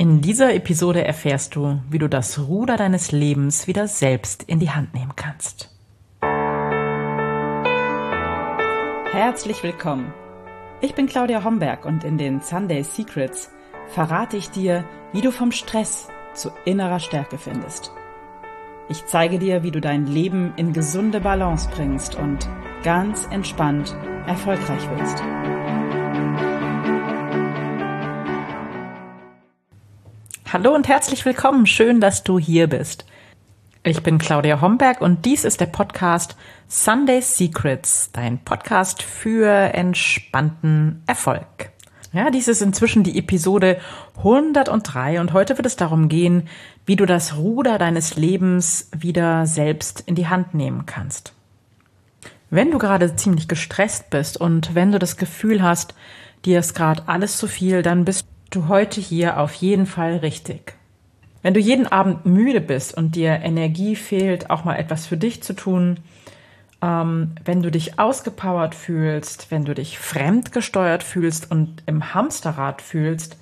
In dieser Episode erfährst du, wie du das Ruder deines Lebens wieder selbst in die Hand nehmen kannst. Herzlich willkommen. Ich bin Claudia Homberg und in den Sunday Secrets verrate ich dir, wie du vom Stress zu innerer Stärke findest. Ich zeige dir, wie du dein Leben in gesunde Balance bringst und ganz entspannt erfolgreich wirst. Hallo und herzlich willkommen. Schön, dass du hier bist. Ich bin Claudia Homberg und dies ist der Podcast Sunday Secrets, dein Podcast für entspannten Erfolg. Ja, dies ist inzwischen die Episode 103 und heute wird es darum gehen, wie du das Ruder deines Lebens wieder selbst in die Hand nehmen kannst. Wenn du gerade ziemlich gestresst bist und wenn du das Gefühl hast, dir ist gerade alles zu viel, dann bist du heute hier auf jeden Fall richtig. Wenn du jeden Abend müde bist und dir Energie fehlt, auch mal etwas für dich zu tun, ähm, wenn du dich ausgepowert fühlst, wenn du dich fremdgesteuert fühlst und im Hamsterrad fühlst,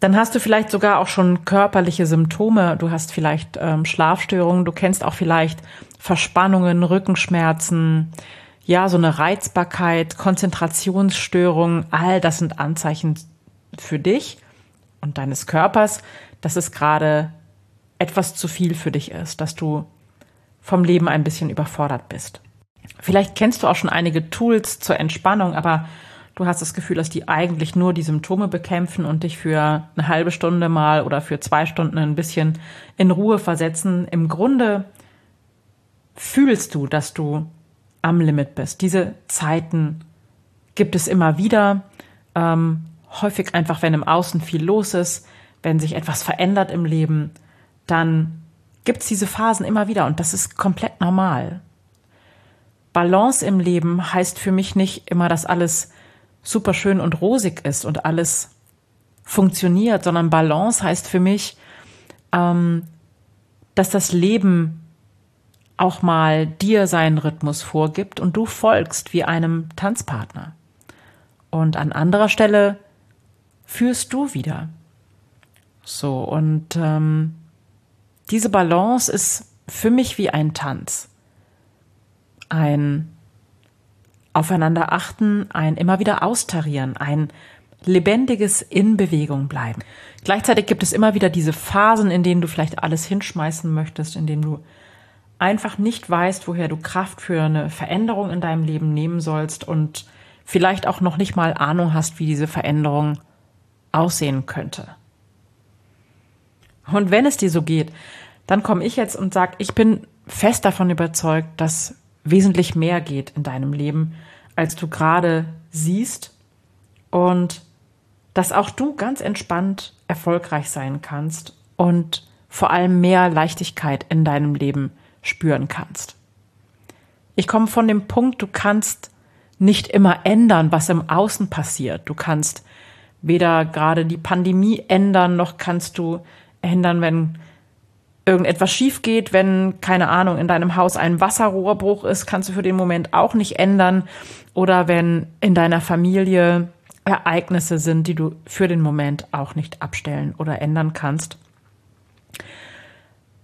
dann hast du vielleicht sogar auch schon körperliche Symptome. Du hast vielleicht ähm, Schlafstörungen, du kennst auch vielleicht Verspannungen, Rückenschmerzen, ja, so eine Reizbarkeit, Konzentrationsstörungen. All das sind Anzeichen für dich und deines Körpers, dass es gerade etwas zu viel für dich ist, dass du vom Leben ein bisschen überfordert bist. Vielleicht kennst du auch schon einige Tools zur Entspannung, aber du hast das Gefühl, dass die eigentlich nur die Symptome bekämpfen und dich für eine halbe Stunde mal oder für zwei Stunden ein bisschen in Ruhe versetzen. Im Grunde fühlst du, dass du am Limit bist. Diese Zeiten gibt es immer wieder. Ähm, häufig einfach, wenn im Außen viel los ist, wenn sich etwas verändert im Leben, dann gibt es diese Phasen immer wieder und das ist komplett normal. Balance im Leben heißt für mich nicht immer, dass alles super schön und rosig ist und alles funktioniert, sondern Balance heißt für mich, ähm, dass das Leben auch mal dir seinen Rhythmus vorgibt und du folgst wie einem Tanzpartner. Und an anderer Stelle führst du wieder. So, und ähm, diese Balance ist für mich wie ein Tanz. Ein Aufeinander achten, ein immer wieder austarieren, ein lebendiges in Bewegung bleiben. Gleichzeitig gibt es immer wieder diese Phasen, in denen du vielleicht alles hinschmeißen möchtest, in denen du einfach nicht weißt, woher du Kraft für eine Veränderung in deinem Leben nehmen sollst und vielleicht auch noch nicht mal Ahnung hast, wie diese Veränderung aussehen könnte. Und wenn es dir so geht, dann komme ich jetzt und sage, ich bin fest davon überzeugt, dass wesentlich mehr geht in deinem Leben, als du gerade siehst und dass auch du ganz entspannt erfolgreich sein kannst und vor allem mehr Leichtigkeit in deinem Leben spüren kannst. Ich komme von dem Punkt, du kannst nicht immer ändern, was im Außen passiert. Du kannst weder gerade die Pandemie ändern, noch kannst du ändern, wenn irgendetwas schief geht, wenn, keine Ahnung, in deinem Haus ein Wasserrohrbruch ist, kannst du für den Moment auch nicht ändern. Oder wenn in deiner Familie Ereignisse sind, die du für den Moment auch nicht abstellen oder ändern kannst.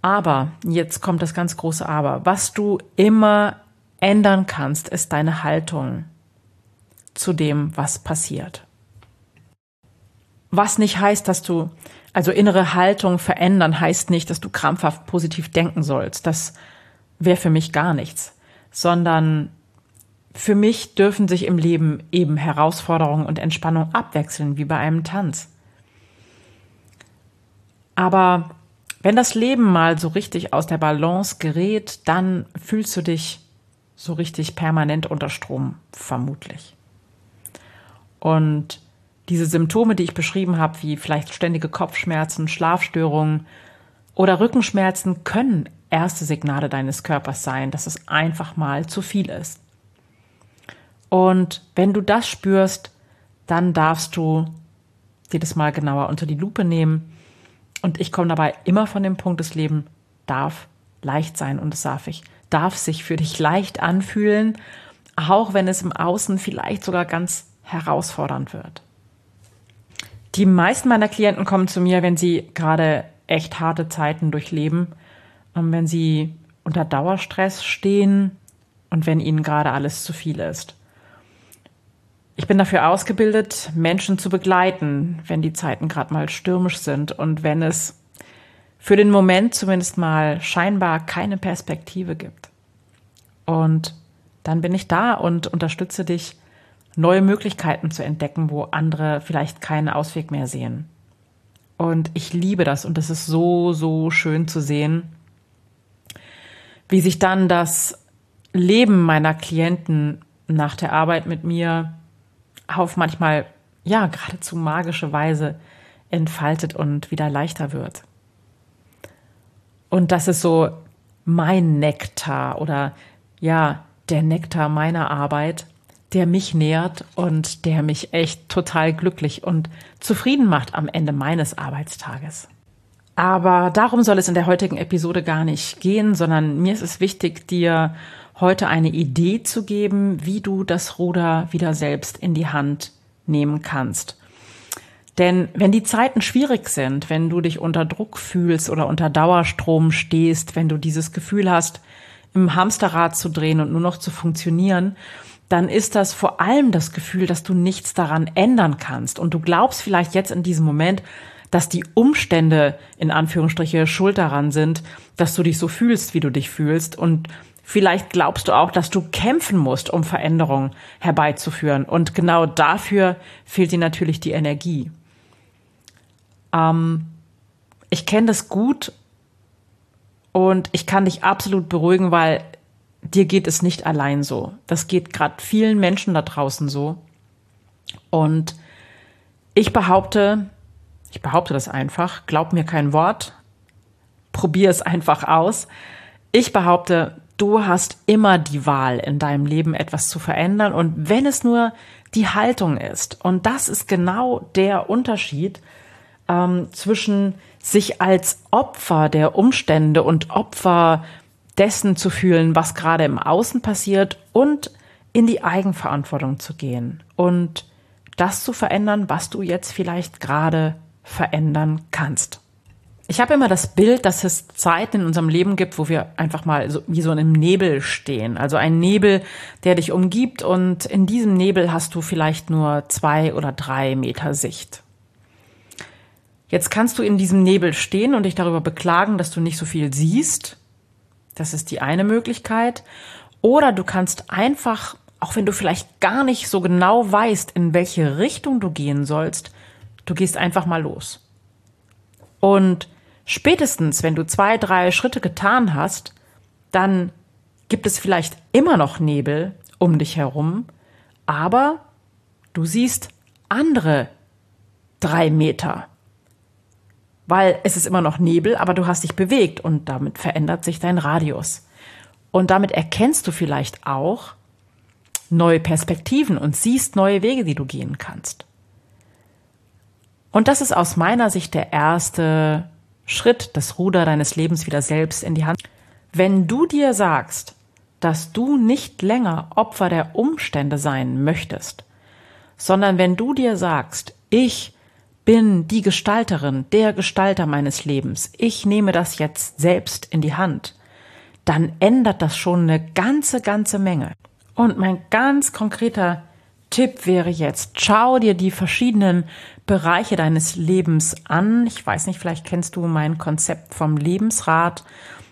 Aber, jetzt kommt das ganz große Aber, was du immer ändern kannst, ist deine Haltung zu dem, was passiert. Was nicht heißt, dass du, also innere Haltung verändern heißt nicht, dass du krampfhaft positiv denken sollst. Das wäre für mich gar nichts. Sondern für mich dürfen sich im Leben eben Herausforderungen und Entspannung abwechseln, wie bei einem Tanz. Aber wenn das Leben mal so richtig aus der Balance gerät, dann fühlst du dich so richtig permanent unter Strom, vermutlich. Und diese Symptome, die ich beschrieben habe, wie vielleicht ständige Kopfschmerzen, Schlafstörungen oder Rückenschmerzen, können erste Signale deines Körpers sein, dass es einfach mal zu viel ist. Und wenn du das spürst, dann darfst du dir das mal genauer unter die Lupe nehmen. Und ich komme dabei immer von dem Punkt, das Leben darf leicht sein und es darf ich, darf sich für dich leicht anfühlen, auch wenn es im Außen vielleicht sogar ganz herausfordernd wird. Die meisten meiner Klienten kommen zu mir, wenn sie gerade echt harte Zeiten durchleben, und wenn sie unter Dauerstress stehen und wenn ihnen gerade alles zu viel ist. Ich bin dafür ausgebildet, Menschen zu begleiten, wenn die Zeiten gerade mal stürmisch sind und wenn es für den Moment zumindest mal scheinbar keine Perspektive gibt. Und dann bin ich da und unterstütze dich, neue Möglichkeiten zu entdecken, wo andere vielleicht keinen Ausweg mehr sehen. Und ich liebe das und es ist so, so schön zu sehen, wie sich dann das Leben meiner Klienten nach der Arbeit mit mir auf manchmal, ja, geradezu magische Weise entfaltet und wieder leichter wird. Und das ist so mein Nektar oder ja, der Nektar meiner Arbeit, der mich nährt und der mich echt total glücklich und zufrieden macht am Ende meines Arbeitstages. Aber darum soll es in der heutigen Episode gar nicht gehen, sondern mir ist es wichtig, dir heute eine Idee zu geben, wie du das Ruder wieder selbst in die Hand nehmen kannst. Denn wenn die Zeiten schwierig sind, wenn du dich unter Druck fühlst oder unter Dauerstrom stehst, wenn du dieses Gefühl hast, im Hamsterrad zu drehen und nur noch zu funktionieren, dann ist das vor allem das Gefühl, dass du nichts daran ändern kannst. Und du glaubst vielleicht jetzt in diesem Moment, dass die Umstände in Anführungsstriche schuld daran sind, dass du dich so fühlst, wie du dich fühlst. Und vielleicht glaubst du auch, dass du kämpfen musst, um Veränderungen herbeizuführen. Und genau dafür fehlt dir natürlich die Energie. Ähm, ich kenne das gut und ich kann dich absolut beruhigen, weil dir geht es nicht allein so. Das geht gerade vielen Menschen da draußen so. Und ich behaupte, ich behaupte das einfach, glaub mir kein Wort, probier es einfach aus. Ich behaupte, du hast immer die Wahl, in deinem Leben etwas zu verändern und wenn es nur die Haltung ist. Und das ist genau der Unterschied ähm, zwischen sich als Opfer der Umstände und Opfer dessen zu fühlen, was gerade im Außen passiert und in die Eigenverantwortung zu gehen und das zu verändern, was du jetzt vielleicht gerade verändern kannst. Ich habe immer das Bild, dass es Zeiten in unserem Leben gibt, wo wir einfach mal so, wie so in einem Nebel stehen. Also ein Nebel, der dich umgibt und in diesem Nebel hast du vielleicht nur zwei oder drei Meter Sicht. Jetzt kannst du in diesem Nebel stehen und dich darüber beklagen, dass du nicht so viel siehst das ist die eine Möglichkeit. Oder du kannst einfach, auch wenn du vielleicht gar nicht so genau weißt, in welche Richtung du gehen sollst, du gehst einfach mal los. Und spätestens, wenn du zwei, drei Schritte getan hast, dann gibt es vielleicht immer noch Nebel um dich herum, aber du siehst andere drei Meter weil es ist immer noch Nebel, aber du hast dich bewegt und damit verändert sich dein Radius. Und damit erkennst du vielleicht auch neue Perspektiven und siehst neue Wege, die du gehen kannst. Und das ist aus meiner Sicht der erste Schritt, das Ruder deines Lebens wieder selbst in die Hand. Wenn du dir sagst, dass du nicht länger Opfer der Umstände sein möchtest, sondern wenn du dir sagst, ich bin die Gestalterin, der Gestalter meines Lebens, ich nehme das jetzt selbst in die Hand, dann ändert das schon eine ganze, ganze Menge. Und mein ganz konkreter Tipp wäre jetzt, schau dir die verschiedenen Bereiche deines Lebens an. Ich weiß nicht, vielleicht kennst du mein Konzept vom Lebensrat.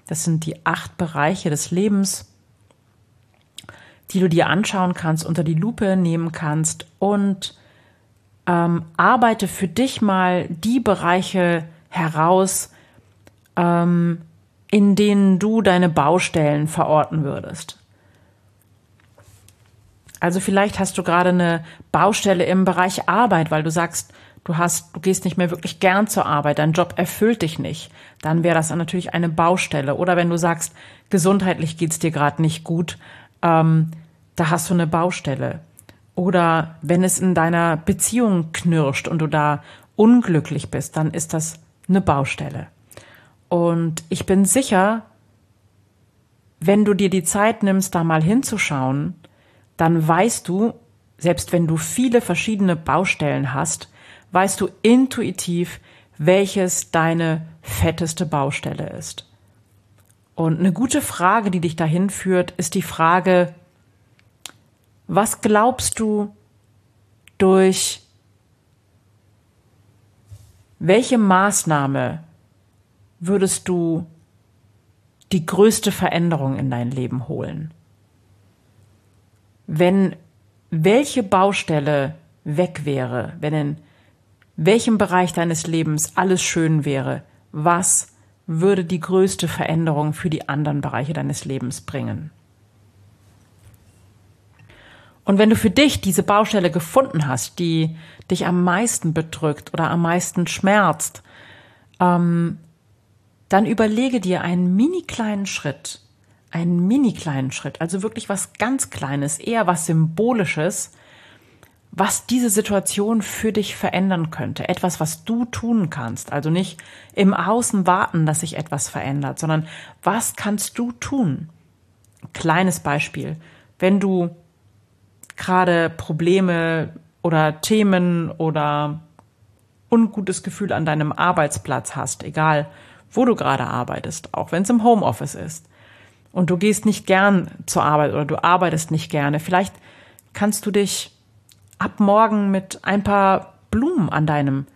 Das sind die acht Bereiche des Lebens, die du dir anschauen kannst, unter die Lupe nehmen kannst und ähm, arbeite für dich mal die Bereiche heraus, ähm, in denen du deine Baustellen verorten würdest. Also vielleicht hast du gerade eine Baustelle im Bereich Arbeit, weil du sagst, du hast, du gehst nicht mehr wirklich gern zur Arbeit, dein Job erfüllt dich nicht. Dann wäre das natürlich eine Baustelle. Oder wenn du sagst, gesundheitlich geht's dir gerade nicht gut, ähm, da hast du eine Baustelle. Oder wenn es in deiner Beziehung knirscht und du da unglücklich bist, dann ist das eine Baustelle. Und ich bin sicher, wenn du dir die Zeit nimmst, da mal hinzuschauen, dann weißt du, selbst wenn du viele verschiedene Baustellen hast, weißt du intuitiv, welches deine fetteste Baustelle ist. Und eine gute Frage, die dich dahin führt, ist die Frage, was glaubst du durch welche Maßnahme würdest du die größte Veränderung in dein Leben holen? Wenn welche Baustelle weg wäre, wenn in welchem Bereich deines Lebens alles schön wäre, was würde die größte Veränderung für die anderen Bereiche deines Lebens bringen? Und wenn du für dich diese Baustelle gefunden hast, die dich am meisten bedrückt oder am meisten schmerzt, ähm, dann überlege dir einen mini kleinen Schritt, einen mini kleinen Schritt, also wirklich was ganz Kleines, eher was Symbolisches, was diese Situation für dich verändern könnte. Etwas, was du tun kannst. Also nicht im Außen warten, dass sich etwas verändert, sondern was kannst du tun? Kleines Beispiel. Wenn du gerade Probleme oder Themen oder ungutes Gefühl an deinem Arbeitsplatz hast, egal wo du gerade arbeitest, auch wenn es im Homeoffice ist, und du gehst nicht gern zur Arbeit oder du arbeitest nicht gerne, vielleicht kannst du dich ab morgen mit ein paar Blumen an deinem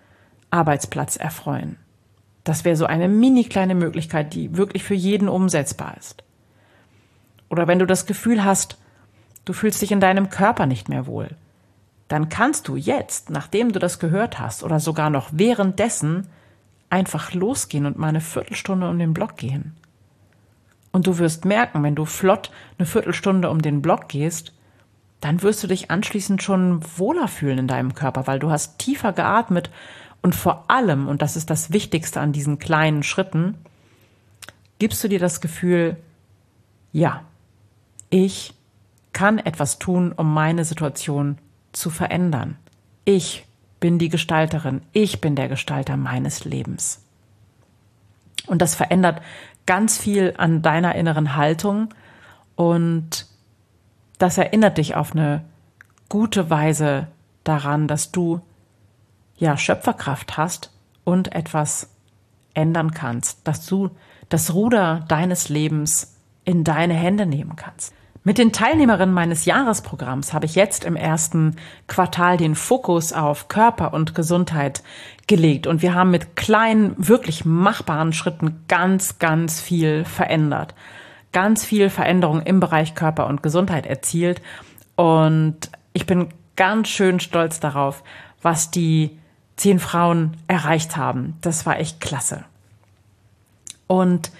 Arbeitsplatz erfreuen. Das wäre so eine mini kleine Möglichkeit, die wirklich für jeden umsetzbar ist. Oder wenn du das Gefühl hast, du fühlst dich in deinem Körper nicht mehr wohl, dann kannst du jetzt, nachdem du das gehört hast oder sogar noch währenddessen, einfach losgehen und mal eine Viertelstunde um den Block gehen. Und du wirst merken, wenn du flott eine Viertelstunde um den Block gehst, dann wirst du dich anschließend schon wohler fühlen in deinem Körper, weil du hast tiefer geatmet und vor allem, und das ist das Wichtigste an diesen kleinen Schritten, gibst du dir das Gefühl, ja, ich kann etwas tun, um meine Situation zu verändern. Ich bin die Gestalterin, ich bin der Gestalter meines Lebens. Und das verändert ganz viel an deiner inneren Haltung und das erinnert dich auf eine gute Weise daran, dass du ja Schöpferkraft hast und etwas ändern kannst, dass du das Ruder deines Lebens in deine Hände nehmen kannst. Mit den Teilnehmerinnen meines Jahresprogramms habe ich jetzt im ersten Quartal den Fokus auf Körper und Gesundheit gelegt und wir haben mit kleinen, wirklich machbaren Schritten ganz, ganz viel verändert. Ganz viel Veränderung im Bereich Körper und Gesundheit erzielt und ich bin ganz schön stolz darauf, was die zehn Frauen erreicht haben. Das war echt klasse. Und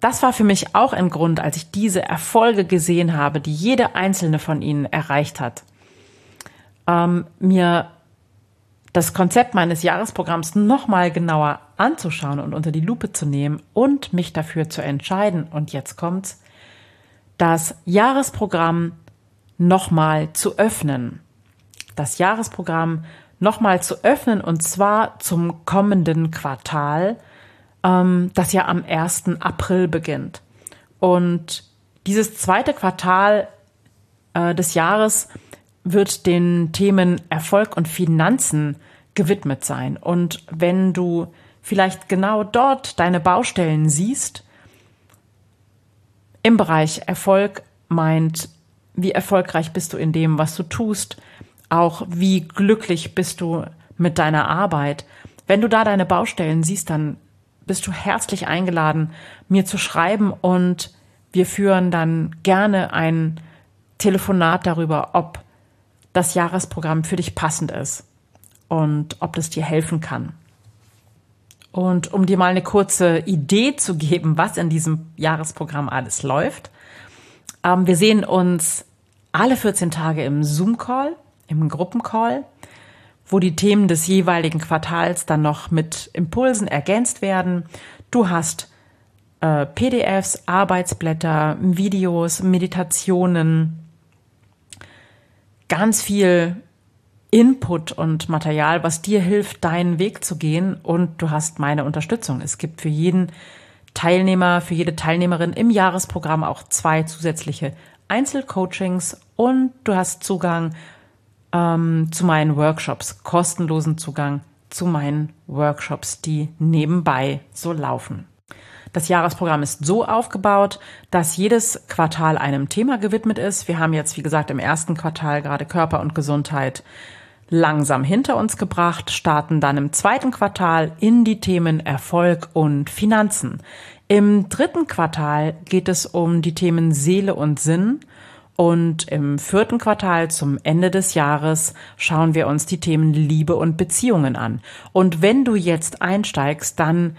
das war für mich auch ein Grund, als ich diese Erfolge gesehen habe, die jede einzelne von ihnen erreicht hat, ähm, mir das Konzept meines Jahresprogramms nochmal genauer anzuschauen und unter die Lupe zu nehmen und mich dafür zu entscheiden. Und jetzt kommt's, das Jahresprogramm nochmal zu öffnen. Das Jahresprogramm nochmal zu öffnen und zwar zum kommenden Quartal ähm, das ja am 1. April beginnt. Und dieses zweite Quartal äh, des Jahres wird den Themen Erfolg und Finanzen gewidmet sein. Und wenn du vielleicht genau dort deine Baustellen siehst, im Bereich Erfolg meint, wie erfolgreich bist du in dem, was du tust, auch wie glücklich bist du mit deiner Arbeit. Wenn du da deine Baustellen siehst, dann bist du herzlich eingeladen, mir zu schreiben und wir führen dann gerne ein Telefonat darüber, ob das Jahresprogramm für dich passend ist und ob das dir helfen kann. Und um dir mal eine kurze Idee zu geben, was in diesem Jahresprogramm alles läuft. Ähm, wir sehen uns alle 14 Tage im Zoom-Call, im Gruppencall wo die Themen des jeweiligen Quartals dann noch mit Impulsen ergänzt werden. Du hast äh, PDFs, Arbeitsblätter, Videos, Meditationen, ganz viel Input und Material, was dir hilft, deinen Weg zu gehen. Und du hast meine Unterstützung. Es gibt für jeden Teilnehmer, für jede Teilnehmerin im Jahresprogramm auch zwei zusätzliche Einzelcoachings und du hast Zugang ähm, zu meinen Workshops, kostenlosen Zugang zu meinen Workshops, die nebenbei so laufen. Das Jahresprogramm ist so aufgebaut, dass jedes Quartal einem Thema gewidmet ist. Wir haben jetzt, wie gesagt, im ersten Quartal gerade Körper und Gesundheit langsam hinter uns gebracht, starten dann im zweiten Quartal in die Themen Erfolg und Finanzen. Im dritten Quartal geht es um die Themen Seele und Sinn. Und im vierten Quartal zum Ende des Jahres schauen wir uns die Themen Liebe und Beziehungen an. Und wenn du jetzt einsteigst, dann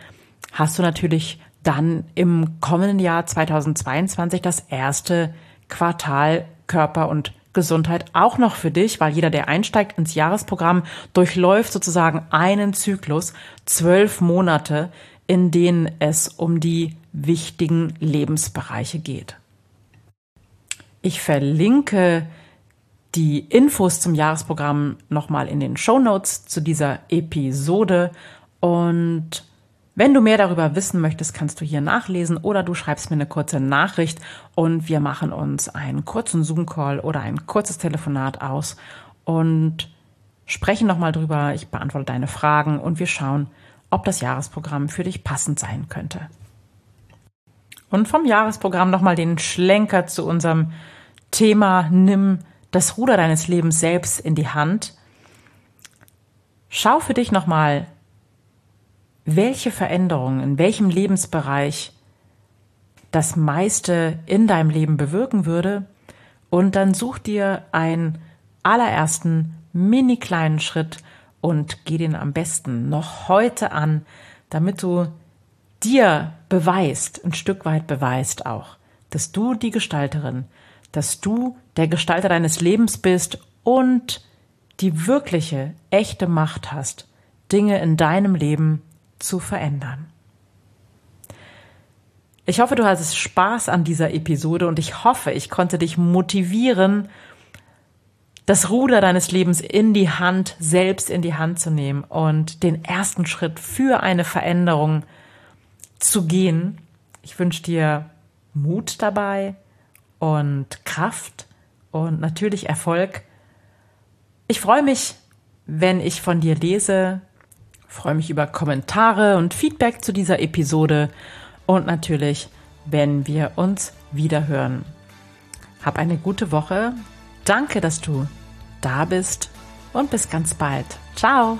hast du natürlich dann im kommenden Jahr 2022 das erste Quartal Körper und Gesundheit auch noch für dich, weil jeder, der einsteigt ins Jahresprogramm, durchläuft sozusagen einen Zyklus, zwölf Monate, in denen es um die wichtigen Lebensbereiche geht. Ich verlinke die Infos zum Jahresprogramm nochmal in den Show Notes zu dieser Episode und wenn du mehr darüber wissen möchtest, kannst du hier nachlesen oder du schreibst mir eine kurze Nachricht und wir machen uns einen kurzen Zoom-Call oder ein kurzes Telefonat aus und sprechen nochmal drüber. Ich beantworte deine Fragen und wir schauen, ob das Jahresprogramm für dich passend sein könnte. Und vom Jahresprogramm nochmal den Schlenker zu unserem Thema Nimm das Ruder deines Lebens selbst in die Hand. Schau für dich nochmal welche Veränderungen in welchem Lebensbereich das meiste in deinem Leben bewirken würde. Und dann such dir einen allerersten mini kleinen Schritt und geh den am besten noch heute an, damit du dir beweist, ein Stück weit beweist auch, dass du die Gestalterin, dass du der Gestalter deines Lebens bist und die wirkliche, echte Macht hast, Dinge in deinem Leben zu verändern. Ich hoffe, du hattest Spaß an dieser Episode und ich hoffe, ich konnte dich motivieren, das Ruder deines Lebens in die Hand, selbst in die Hand zu nehmen und den ersten Schritt für eine Veränderung zu gehen. Ich wünsche dir Mut dabei und Kraft und natürlich Erfolg. Ich freue mich, wenn ich von dir lese, freue mich über Kommentare und Feedback zu dieser Episode und natürlich, wenn wir uns wiederhören. Hab eine gute Woche. Danke, dass du da bist und bis ganz bald. Ciao.